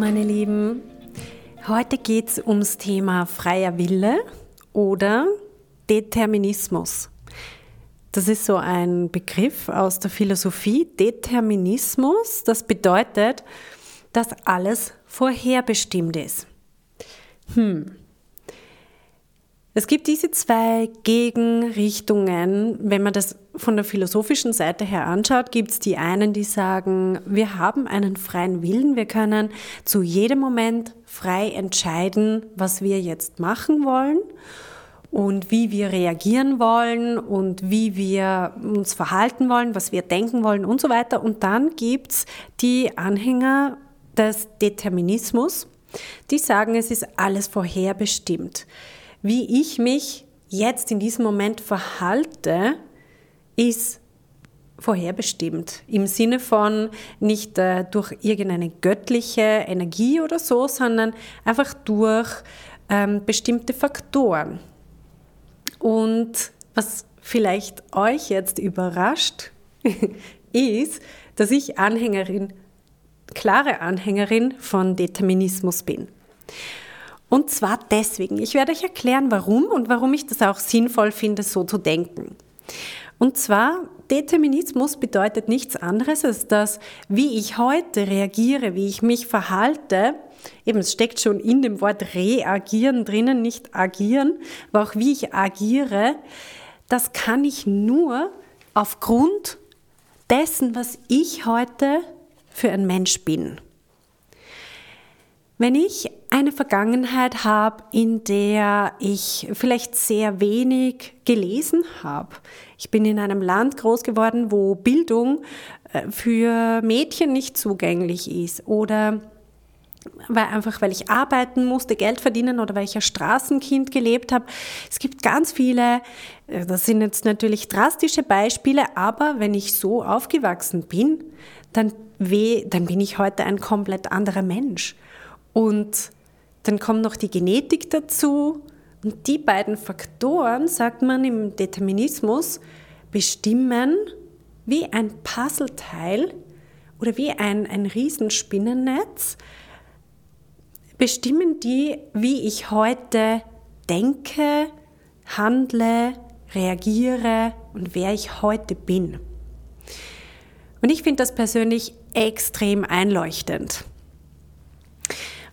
Meine Lieben, heute geht es ums Thema freier Wille oder Determinismus. Das ist so ein Begriff aus der Philosophie. Determinismus, das bedeutet, dass alles vorherbestimmt ist. Hm, es gibt diese zwei Gegenrichtungen. Wenn man das von der philosophischen Seite her anschaut, gibt es die einen, die sagen, wir haben einen freien Willen, wir können zu jedem Moment frei entscheiden, was wir jetzt machen wollen und wie wir reagieren wollen und wie wir uns verhalten wollen, was wir denken wollen und so weiter. Und dann gibt es die Anhänger des Determinismus, die sagen, es ist alles vorherbestimmt. Wie ich mich jetzt in diesem Moment verhalte, ist vorherbestimmt. Im Sinne von nicht äh, durch irgendeine göttliche Energie oder so, sondern einfach durch ähm, bestimmte Faktoren. Und was vielleicht euch jetzt überrascht, ist, dass ich Anhängerin, klare Anhängerin von Determinismus bin. Und zwar deswegen. Ich werde euch erklären, warum und warum ich das auch sinnvoll finde, so zu denken. Und zwar, Determinismus bedeutet nichts anderes, als dass, wie ich heute reagiere, wie ich mich verhalte, eben es steckt schon in dem Wort reagieren drinnen, nicht agieren, aber auch wie ich agiere, das kann ich nur aufgrund dessen, was ich heute für ein Mensch bin. Wenn ich eine Vergangenheit habe, in der ich vielleicht sehr wenig gelesen habe, ich bin in einem Land groß geworden, wo Bildung äh, für Mädchen nicht zugänglich ist oder weil einfach, weil ich arbeiten musste, Geld verdienen oder weil ich als Straßenkind gelebt habe. Es gibt ganz viele, äh, das sind jetzt natürlich drastische Beispiele, aber wenn ich so aufgewachsen bin, dann, weh, dann bin ich heute ein komplett anderer Mensch. Und dann kommt noch die Genetik dazu. Und die beiden Faktoren, sagt man im Determinismus, bestimmen wie ein Puzzleteil oder wie ein, ein Riesenspinnennetz, bestimmen die, wie ich heute denke, handle, reagiere und wer ich heute bin. Und ich finde das persönlich extrem einleuchtend.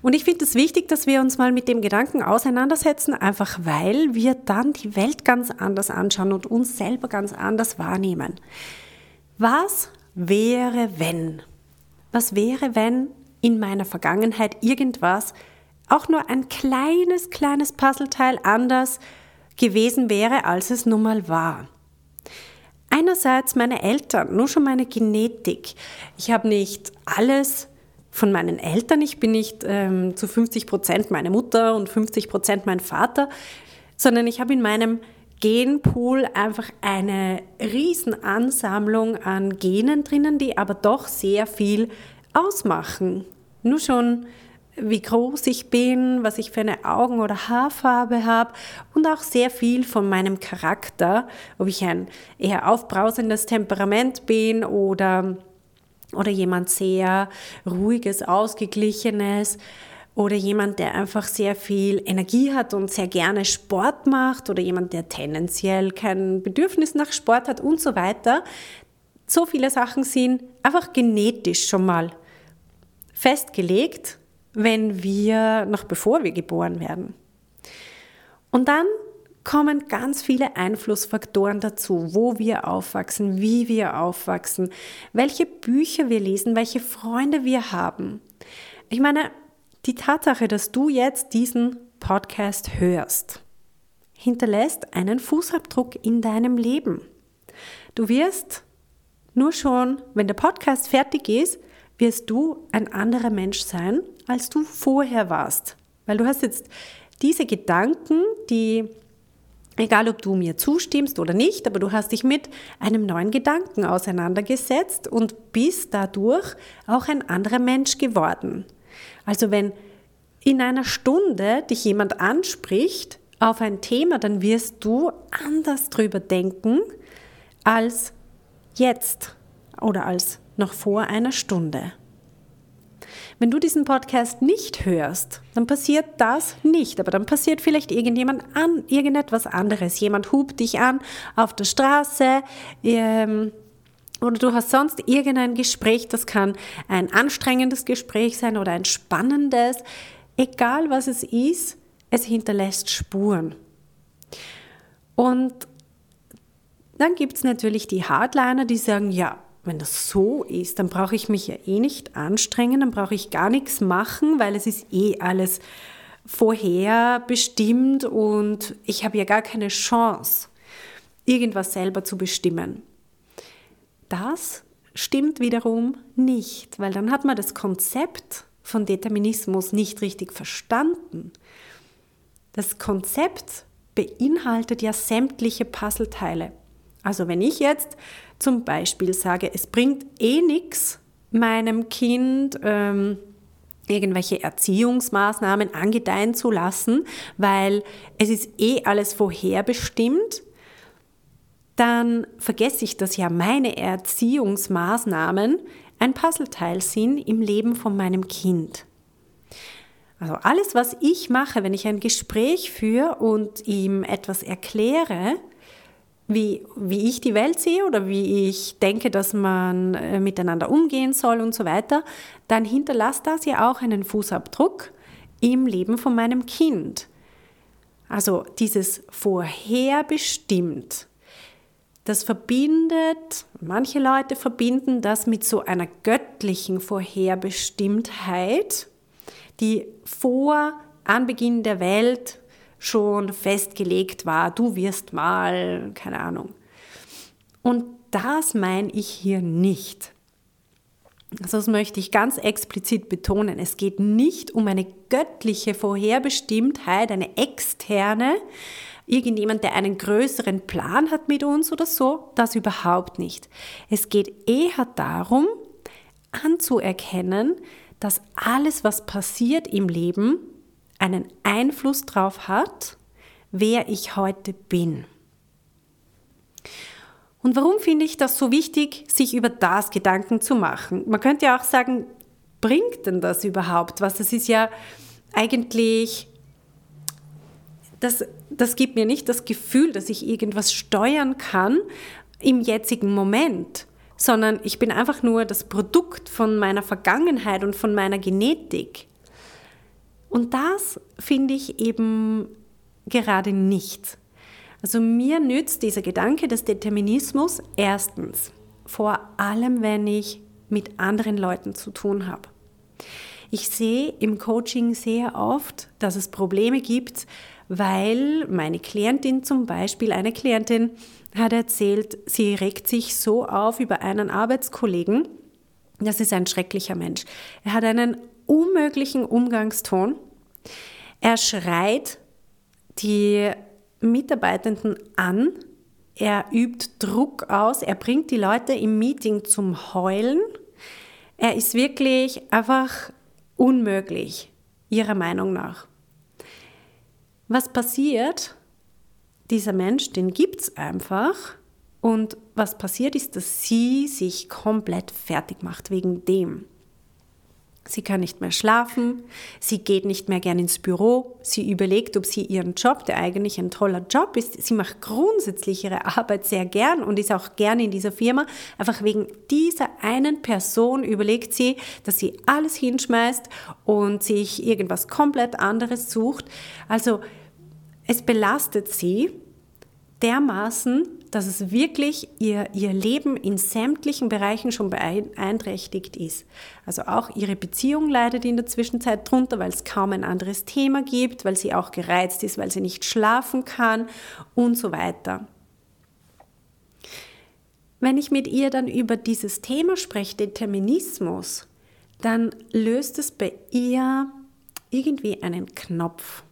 Und ich finde es wichtig, dass wir uns mal mit dem Gedanken auseinandersetzen, einfach weil wir dann die Welt ganz anders anschauen und uns selber ganz anders wahrnehmen. Was wäre, wenn? Was wäre, wenn in meiner Vergangenheit irgendwas auch nur ein kleines, kleines Puzzleteil anders gewesen wäre, als es nun mal war? Einerseits meine Eltern, nur schon meine Genetik. Ich habe nicht alles von meinen Eltern. Ich bin nicht ähm, zu 50 Prozent meine Mutter und 50 Prozent mein Vater, sondern ich habe in meinem Genpool einfach eine Riesenansammlung an Genen drinnen, die aber doch sehr viel ausmachen. Nur schon, wie groß ich bin, was ich für eine Augen- oder Haarfarbe habe und auch sehr viel von meinem Charakter, ob ich ein eher aufbrausendes Temperament bin oder oder jemand sehr ruhiges, ausgeglichenes oder jemand, der einfach sehr viel Energie hat und sehr gerne Sport macht oder jemand, der tendenziell kein Bedürfnis nach Sport hat und so weiter. So viele Sachen sind einfach genetisch schon mal festgelegt, wenn wir, noch bevor wir geboren werden. Und dann kommen ganz viele Einflussfaktoren dazu, wo wir aufwachsen, wie wir aufwachsen, welche Bücher wir lesen, welche Freunde wir haben. Ich meine, die Tatsache, dass du jetzt diesen Podcast hörst, hinterlässt einen Fußabdruck in deinem Leben. Du wirst nur schon, wenn der Podcast fertig ist, wirst du ein anderer Mensch sein, als du vorher warst. Weil du hast jetzt diese Gedanken, die, egal ob du mir zustimmst oder nicht, aber du hast dich mit einem neuen Gedanken auseinandergesetzt und bist dadurch auch ein anderer Mensch geworden. Also wenn in einer Stunde dich jemand anspricht auf ein Thema, dann wirst du anders drüber denken als jetzt oder als noch vor einer Stunde. Wenn du diesen Podcast nicht hörst, dann passiert das nicht, aber dann passiert vielleicht irgendjemand an, irgendetwas anderes. Jemand hupt dich an auf der Straße ähm, oder du hast sonst irgendein Gespräch, das kann ein anstrengendes Gespräch sein oder ein spannendes. Egal was es ist, es hinterlässt Spuren. Und dann gibt es natürlich die Hardliner, die sagen, ja, wenn das so ist, dann brauche ich mich ja eh nicht anstrengen, dann brauche ich gar nichts machen, weil es ist eh alles vorher bestimmt und ich habe ja gar keine Chance, irgendwas selber zu bestimmen. Das stimmt wiederum nicht, weil dann hat man das Konzept von Determinismus nicht richtig verstanden. Das Konzept beinhaltet ja sämtliche Puzzleteile. Also wenn ich jetzt zum Beispiel sage, es bringt eh nichts, meinem Kind ähm, irgendwelche Erziehungsmaßnahmen angedeihen zu lassen, weil es ist eh alles vorherbestimmt, dann vergesse ich, dass ja meine Erziehungsmaßnahmen ein Puzzleteil sind im Leben von meinem Kind. Also alles, was ich mache, wenn ich ein Gespräch führe und ihm etwas erkläre, wie, wie ich die Welt sehe oder wie ich denke, dass man äh, miteinander umgehen soll und so weiter, dann hinterlasst das ja auch einen Fußabdruck im Leben von meinem Kind. Also dieses vorherbestimmt, das verbindet, manche Leute verbinden das mit so einer göttlichen Vorherbestimmtheit, die vor Anbeginn der Welt schon festgelegt war, du wirst mal, keine Ahnung. Und das meine ich hier nicht. Das möchte ich ganz explizit betonen. Es geht nicht um eine göttliche Vorherbestimmtheit, eine externe, irgendjemand, der einen größeren Plan hat mit uns oder so, das überhaupt nicht. Es geht eher darum, anzuerkennen, dass alles, was passiert im Leben, einen Einfluss darauf hat, wer ich heute bin. Und warum finde ich das so wichtig, sich über das Gedanken zu machen? Man könnte ja auch sagen, bringt denn das überhaupt was? Das ist ja eigentlich, das, das gibt mir nicht das Gefühl, dass ich irgendwas steuern kann im jetzigen Moment, sondern ich bin einfach nur das Produkt von meiner Vergangenheit und von meiner Genetik. Und das finde ich eben gerade nicht. Also mir nützt dieser Gedanke des Determinismus erstens, vor allem wenn ich mit anderen Leuten zu tun habe. Ich sehe im Coaching sehr oft, dass es Probleme gibt, weil meine Klientin zum Beispiel, eine Klientin hat erzählt, sie regt sich so auf über einen Arbeitskollegen, das ist ein schrecklicher Mensch. Er hat einen unmöglichen Umgangston. Er schreit die Mitarbeitenden an, er übt Druck aus, er bringt die Leute im Meeting zum Heulen. Er ist wirklich einfach unmöglich, ihrer Meinung nach. Was passiert? Dieser Mensch, den gibt es einfach. Und was passiert ist, dass sie sich komplett fertig macht wegen dem. Sie kann nicht mehr schlafen, sie geht nicht mehr gern ins Büro, sie überlegt, ob sie ihren Job, der eigentlich ein toller Job ist, sie macht grundsätzlich ihre Arbeit sehr gern und ist auch gern in dieser Firma. Einfach wegen dieser einen Person überlegt sie, dass sie alles hinschmeißt und sich irgendwas komplett anderes sucht. Also es belastet sie dermaßen, dass es wirklich ihr, ihr Leben in sämtlichen Bereichen schon beeinträchtigt ist. Also auch ihre Beziehung leidet in der Zwischenzeit drunter, weil es kaum ein anderes Thema gibt, weil sie auch gereizt ist, weil sie nicht schlafen kann und so weiter. Wenn ich mit ihr dann über dieses Thema spreche, Determinismus, dann löst es bei ihr irgendwie einen Knopf.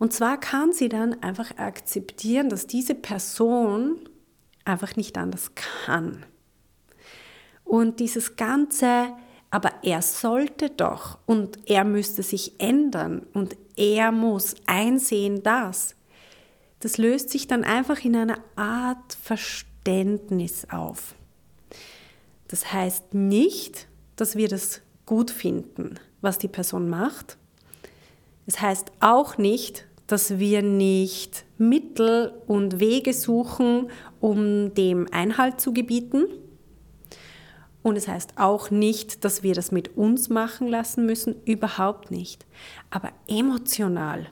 Und zwar kann sie dann einfach akzeptieren, dass diese Person einfach nicht anders kann. Und dieses ganze, aber er sollte doch und er müsste sich ändern und er muss einsehen, dass, das löst sich dann einfach in einer Art Verständnis auf. Das heißt nicht, dass wir das gut finden, was die Person macht. Es heißt auch nicht, dass wir nicht Mittel und Wege suchen, um dem Einhalt zu gebieten. Und es heißt auch nicht, dass wir das mit uns machen lassen müssen, überhaupt nicht. Aber emotional,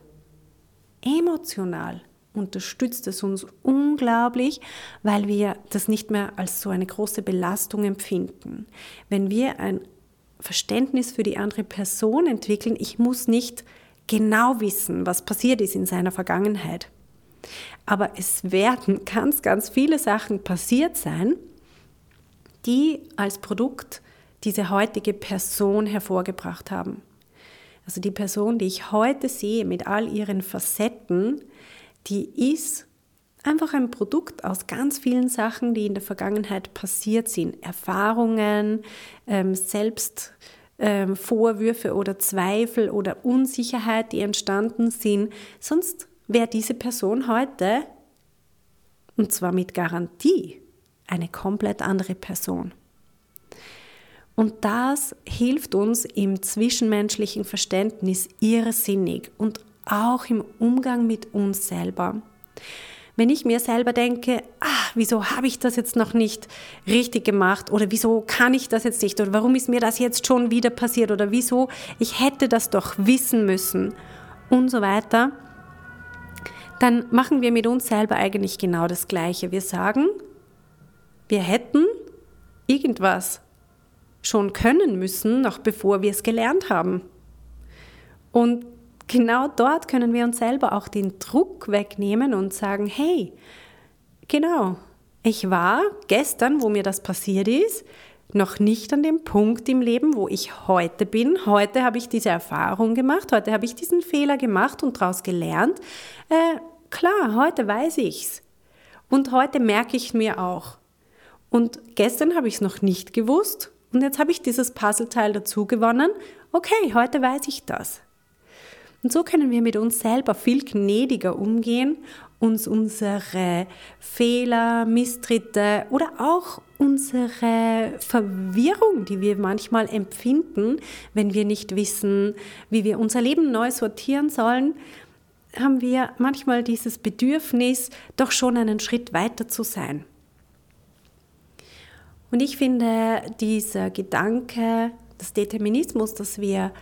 emotional unterstützt es uns unglaublich, weil wir das nicht mehr als so eine große Belastung empfinden. Wenn wir ein Verständnis für die andere Person entwickeln, ich muss nicht genau wissen, was passiert ist in seiner Vergangenheit. Aber es werden ganz, ganz viele Sachen passiert sein, die als Produkt diese heutige Person hervorgebracht haben. Also die Person, die ich heute sehe mit all ihren Facetten, die ist einfach ein Produkt aus ganz vielen Sachen, die in der Vergangenheit passiert sind. Erfahrungen, ähm, selbst ähm, Vorwürfe oder Zweifel oder Unsicherheit, die entstanden sind. Sonst wäre diese Person heute, und zwar mit Garantie, eine komplett andere Person. Und das hilft uns im zwischenmenschlichen Verständnis irrsinnig und auch im Umgang mit uns selber. Wenn ich mir selber denke, ah, wieso habe ich das jetzt noch nicht richtig gemacht oder wieso kann ich das jetzt nicht oder warum ist mir das jetzt schon wieder passiert oder wieso, ich hätte das doch wissen müssen und so weiter, dann machen wir mit uns selber eigentlich genau das Gleiche. Wir sagen, wir hätten irgendwas schon können müssen, noch bevor wir es gelernt haben. Und genau dort können wir uns selber auch den Druck wegnehmen und sagen, hey, genau, ich war gestern, wo mir das passiert ist, noch nicht an dem Punkt im Leben, wo ich heute bin. Heute habe ich diese Erfahrung gemacht, heute habe ich diesen Fehler gemacht und daraus gelernt. Äh, klar, heute weiß ich es. Und heute merke ich mir auch. Und gestern habe ich es noch nicht gewusst und jetzt habe ich dieses Puzzleteil dazu gewonnen. Okay, heute weiß ich das. Und so können wir mit uns selber viel gnädiger umgehen, uns unsere Fehler, Misstritte oder auch unsere Verwirrung, die wir manchmal empfinden, wenn wir nicht wissen, wie wir unser Leben neu sortieren sollen, haben wir manchmal dieses Bedürfnis, doch schon einen Schritt weiter zu sein. Und ich finde, dieser Gedanke des Determinismus, dass wir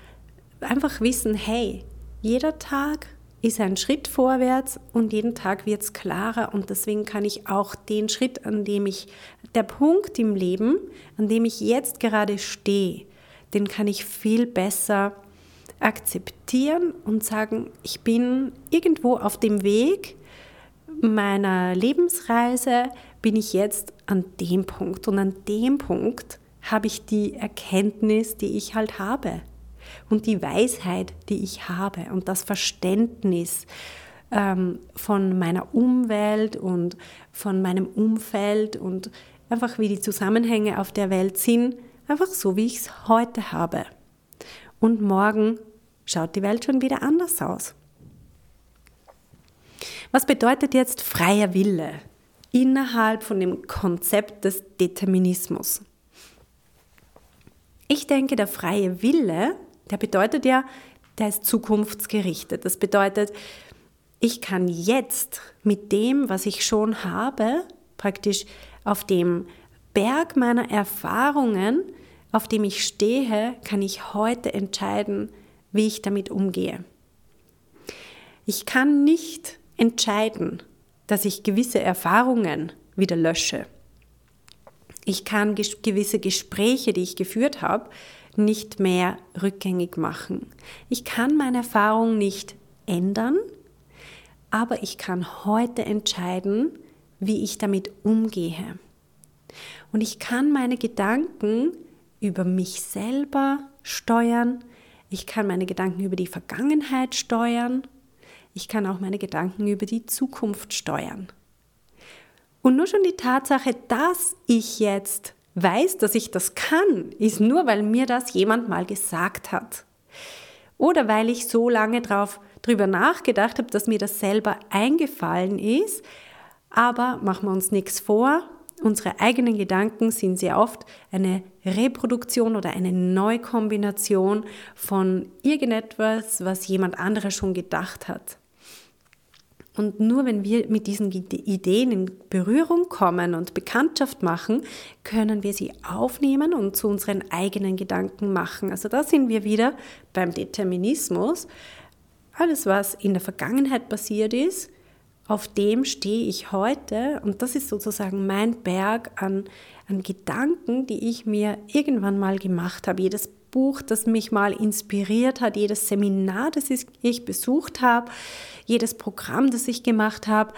einfach wissen, hey, jeder Tag ist ein Schritt vorwärts und jeden Tag wird es klarer. Und deswegen kann ich auch den Schritt, an dem ich, der Punkt im Leben, an dem ich jetzt gerade stehe, den kann ich viel besser akzeptieren und sagen, ich bin irgendwo auf dem Weg meiner Lebensreise, bin ich jetzt an dem Punkt. Und an dem Punkt habe ich die Erkenntnis, die ich halt habe und die Weisheit, die ich habe und das Verständnis ähm, von meiner Umwelt und von meinem Umfeld und einfach wie die Zusammenhänge auf der Welt sind, einfach so, wie ich es heute habe. Und morgen schaut die Welt schon wieder anders aus. Was bedeutet jetzt freier Wille innerhalb von dem Konzept des Determinismus? Ich denke, der freie Wille der bedeutet ja, der ist zukunftsgerichtet. Das bedeutet, ich kann jetzt mit dem, was ich schon habe, praktisch auf dem Berg meiner Erfahrungen, auf dem ich stehe, kann ich heute entscheiden, wie ich damit umgehe. Ich kann nicht entscheiden, dass ich gewisse Erfahrungen wieder lösche. Ich kann gewisse Gespräche, die ich geführt habe, nicht mehr rückgängig machen. Ich kann meine Erfahrung nicht ändern, aber ich kann heute entscheiden, wie ich damit umgehe. Und ich kann meine Gedanken über mich selber steuern. Ich kann meine Gedanken über die Vergangenheit steuern. Ich kann auch meine Gedanken über die Zukunft steuern. Und nur schon die Tatsache, dass ich jetzt weiß, dass ich das kann, ist nur, weil mir das jemand mal gesagt hat. Oder weil ich so lange drauf, drüber nachgedacht habe, dass mir das selber eingefallen ist. Aber machen wir uns nichts vor, unsere eigenen Gedanken sind sehr oft eine Reproduktion oder eine Neukombination von irgendetwas, was jemand anderes schon gedacht hat. Und nur wenn wir mit diesen Ideen in Berührung kommen und Bekanntschaft machen, können wir sie aufnehmen und zu unseren eigenen Gedanken machen. Also da sind wir wieder beim Determinismus. Alles, was in der Vergangenheit passiert ist, auf dem stehe ich heute und das ist sozusagen mein Berg an, an Gedanken, die ich mir irgendwann mal gemacht habe. Jedes Buch, das mich mal inspiriert hat, jedes Seminar, das ich besucht habe, jedes Programm, das ich gemacht habe,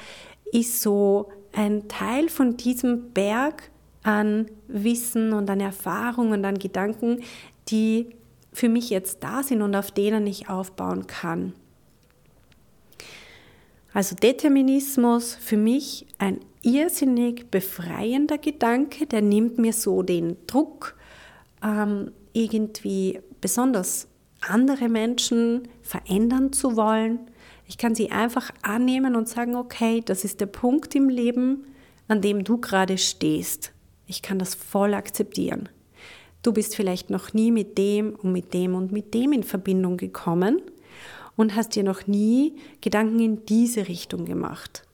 ist so ein Teil von diesem Berg an Wissen und an Erfahrungen und an Gedanken, die für mich jetzt da sind und auf denen ich aufbauen kann. Also Determinismus für mich ein irrsinnig befreiender Gedanke, der nimmt mir so den Druck, ähm, irgendwie besonders andere Menschen verändern zu wollen. Ich kann sie einfach annehmen und sagen, okay, das ist der Punkt im Leben, an dem du gerade stehst. Ich kann das voll akzeptieren. Du bist vielleicht noch nie mit dem und mit dem und mit dem in Verbindung gekommen und hast dir noch nie Gedanken in diese Richtung gemacht.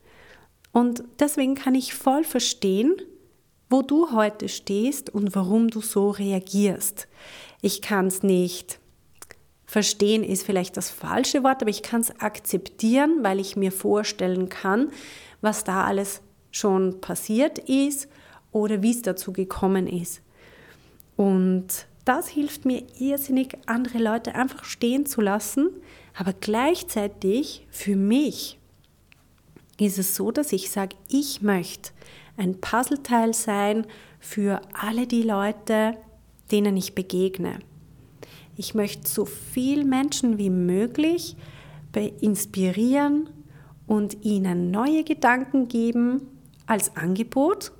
Und deswegen kann ich voll verstehen, wo du heute stehst und warum du so reagierst. Ich kann es nicht verstehen, ist vielleicht das falsche Wort, aber ich kann es akzeptieren, weil ich mir vorstellen kann, was da alles schon passiert ist oder wie es dazu gekommen ist. Und das hilft mir irrsinnig, andere Leute einfach stehen zu lassen, aber gleichzeitig für mich ist es so, dass ich sage, ich möchte ein Puzzleteil sein für alle die Leute, denen ich begegne. Ich möchte so viel Menschen wie möglich inspirieren und ihnen neue Gedanken geben als Angebot,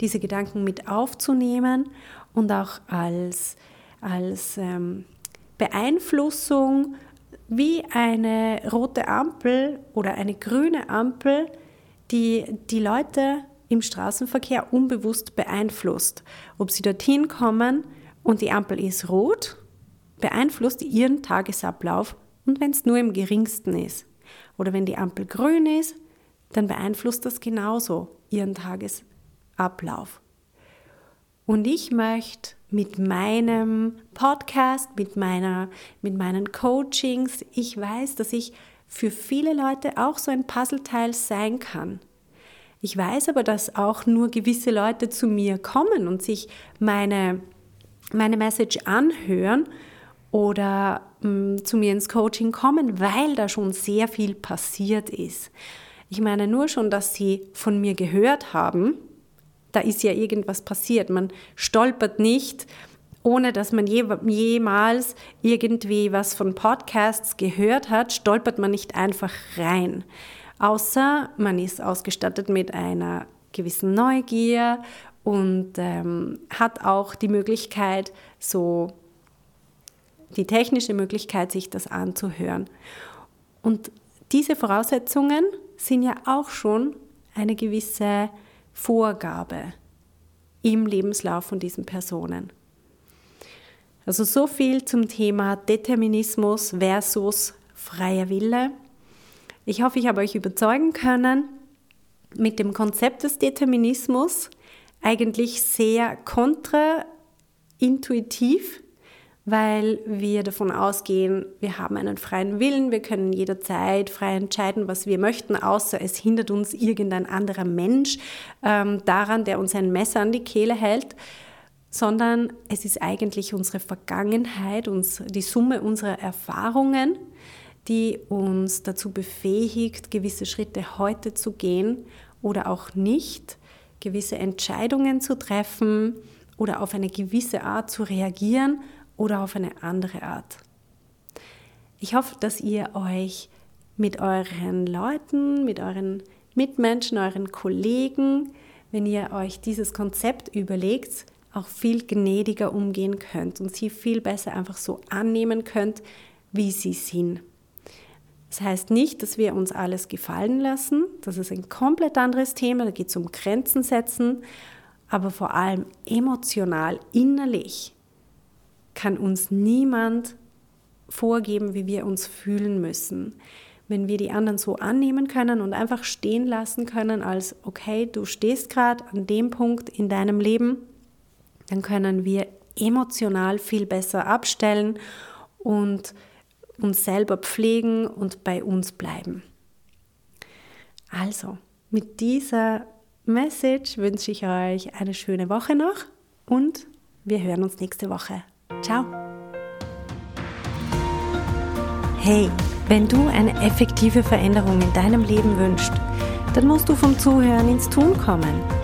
diese Gedanken mit aufzunehmen und auch als, als ähm, Beeinflussung wie eine rote Ampel oder eine grüne Ampel, die die Leute im Straßenverkehr unbewusst beeinflusst. Ob sie dorthin kommen und die Ampel ist rot, beeinflusst ihren Tagesablauf und wenn es nur im geringsten ist. Oder wenn die Ampel grün ist, dann beeinflusst das genauso ihren Tagesablauf. Und ich möchte mit meinem Podcast, mit, meiner, mit meinen Coachings, ich weiß, dass ich für viele Leute auch so ein Puzzleteil sein kann. Ich weiß aber, dass auch nur gewisse Leute zu mir kommen und sich meine, meine Message anhören oder mh, mm, zu mir ins Coaching kommen, weil da schon sehr viel passiert ist. Ich meine nur schon, dass sie von mir gehört haben, da ist ja irgendwas passiert. Man stolpert nicht, ohne dass man je, jemals irgendwie was von Podcasts gehört hat, stolpert man nicht einfach rein außer man ist ausgestattet mit einer gewissen Neugier und ähm, hat auch die Möglichkeit, so die technische Möglichkeit, sich das anzuhören. Und diese Voraussetzungen sind ja auch schon eine gewisse Vorgabe im Lebenslauf von diesen Personen. Also so viel zum Thema Determinismus versus freier Wille. Ich hoffe, ich habe euch überzeugen können mit dem Konzept des Determinismus, eigentlich sehr kontraintuitiv, weil wir davon ausgehen, wir haben einen freien Willen, wir können jederzeit frei entscheiden, was wir möchten, außer es hindert uns irgendein anderer Mensch ähm, daran, der uns ein Messer an die Kehle hält, sondern es ist eigentlich unsere Vergangenheit, uns, die Summe unserer Erfahrungen, die uns dazu befähigt, gewisse Schritte heute zu gehen oder auch nicht, gewisse Entscheidungen zu treffen oder auf eine gewisse Art zu reagieren oder auf eine andere Art. Ich hoffe, dass ihr euch mit euren Leuten, mit euren Mitmenschen, euren Kollegen, wenn ihr euch dieses Konzept überlegt, auch viel gnädiger umgehen könnt und sie viel besser einfach so annehmen könnt, wie sie sind. Das heißt nicht, dass wir uns alles gefallen lassen. Das ist ein komplett anderes Thema. Da geht es um Grenzen setzen. Aber vor allem emotional, innerlich kann uns niemand vorgeben, wie wir uns fühlen müssen. Wenn wir die anderen so annehmen können und einfach stehen lassen können als, okay, du stehst gerade an dem Punkt in deinem Leben, dann können wir emotional viel besser abstellen und uns selber pflegen und bei uns bleiben. Also, mit dieser Message wünsche ich euch eine schöne Woche noch und wir hören uns nächste Woche. Ciao! Hey, wenn du eine effektive Veränderung in deinem Leben wünschst, dann musst du vom Zuhören ins Tun kommen.